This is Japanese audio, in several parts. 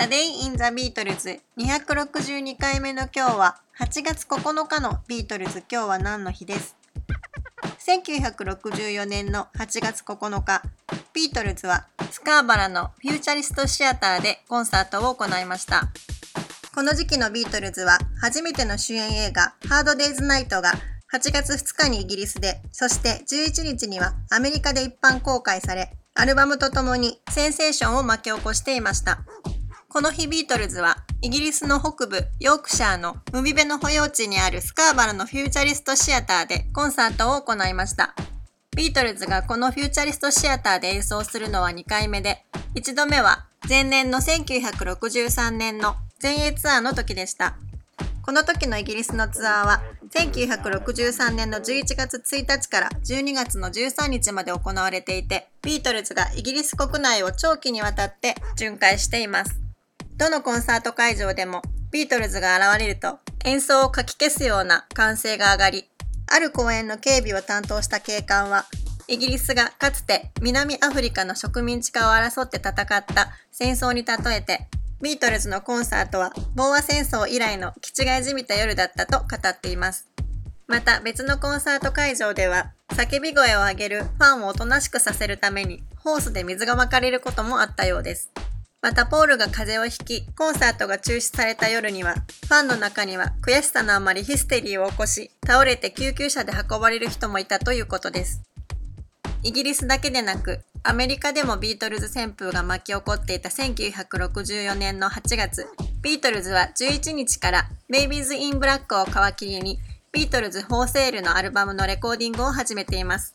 A Day in the Beatles 262回目の今日は8月9日のビートルズ今日は何の日です？1964年の8月9日。ビートルズはスカーバラのフューチャリストシアターでコンサートを行いました。この時期のビートルズは初めての主演映画ハードデイズナイトが8月2日にイギリスで、そして11日にはアメリカで一般公開され、アルバムとともにセンセーションを巻き起こしていました。この日ビートルズはイギリスの北部ヨークシャーの海辺の保養地にあるスカーバルのフューチャリストシアターでコンサートを行いました。ビートルズがこのフューチャリストシアターで演奏するのは2回目で、1度目は前年の1963年の全英ツアーの時でした。この時のイギリスのツアーは1963年の11月1日から12月の13日まで行われていて、ビートルズがイギリス国内を長期にわたって巡回しています。どのコンサート会場でもビートルズが現れると演奏をかき消すような歓声が上がり、ある公演の警備を担当した警官は、イギリスがかつて南アフリカの植民地化を争って戦った戦争に例えてビートルズのコンサートは、ボーア戦争以来の気違いじみた夜だったと語っています。また別のコンサート会場では、叫び声を上げるファンをおとなしくさせるために、ホースで水がまかれることもあったようです。またポールが風邪をひき、コンサートが中止された夜には、ファンの中には悔しさのあまりヒステリーを起こし、倒れて救急車で運ばれる人もいたということです。イギリスだけでなく、アメリカでもビートルズ旋風が巻き起こっていた1964年の8月、ビートルズは11日から Babies in Black を皮切りに、ビートルズフォーセールのアルバムのレコーディングを始めています。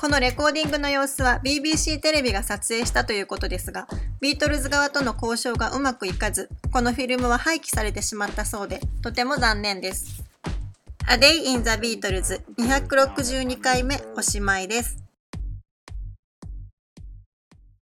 このレコーディングの様子は BBC テレビが撮影したということですが、ビートルズ側との交渉がうまくいかず、このフィルムは廃棄されてしまったそうで、とても残念です。A Day in the Beatles 262回目おしまいです。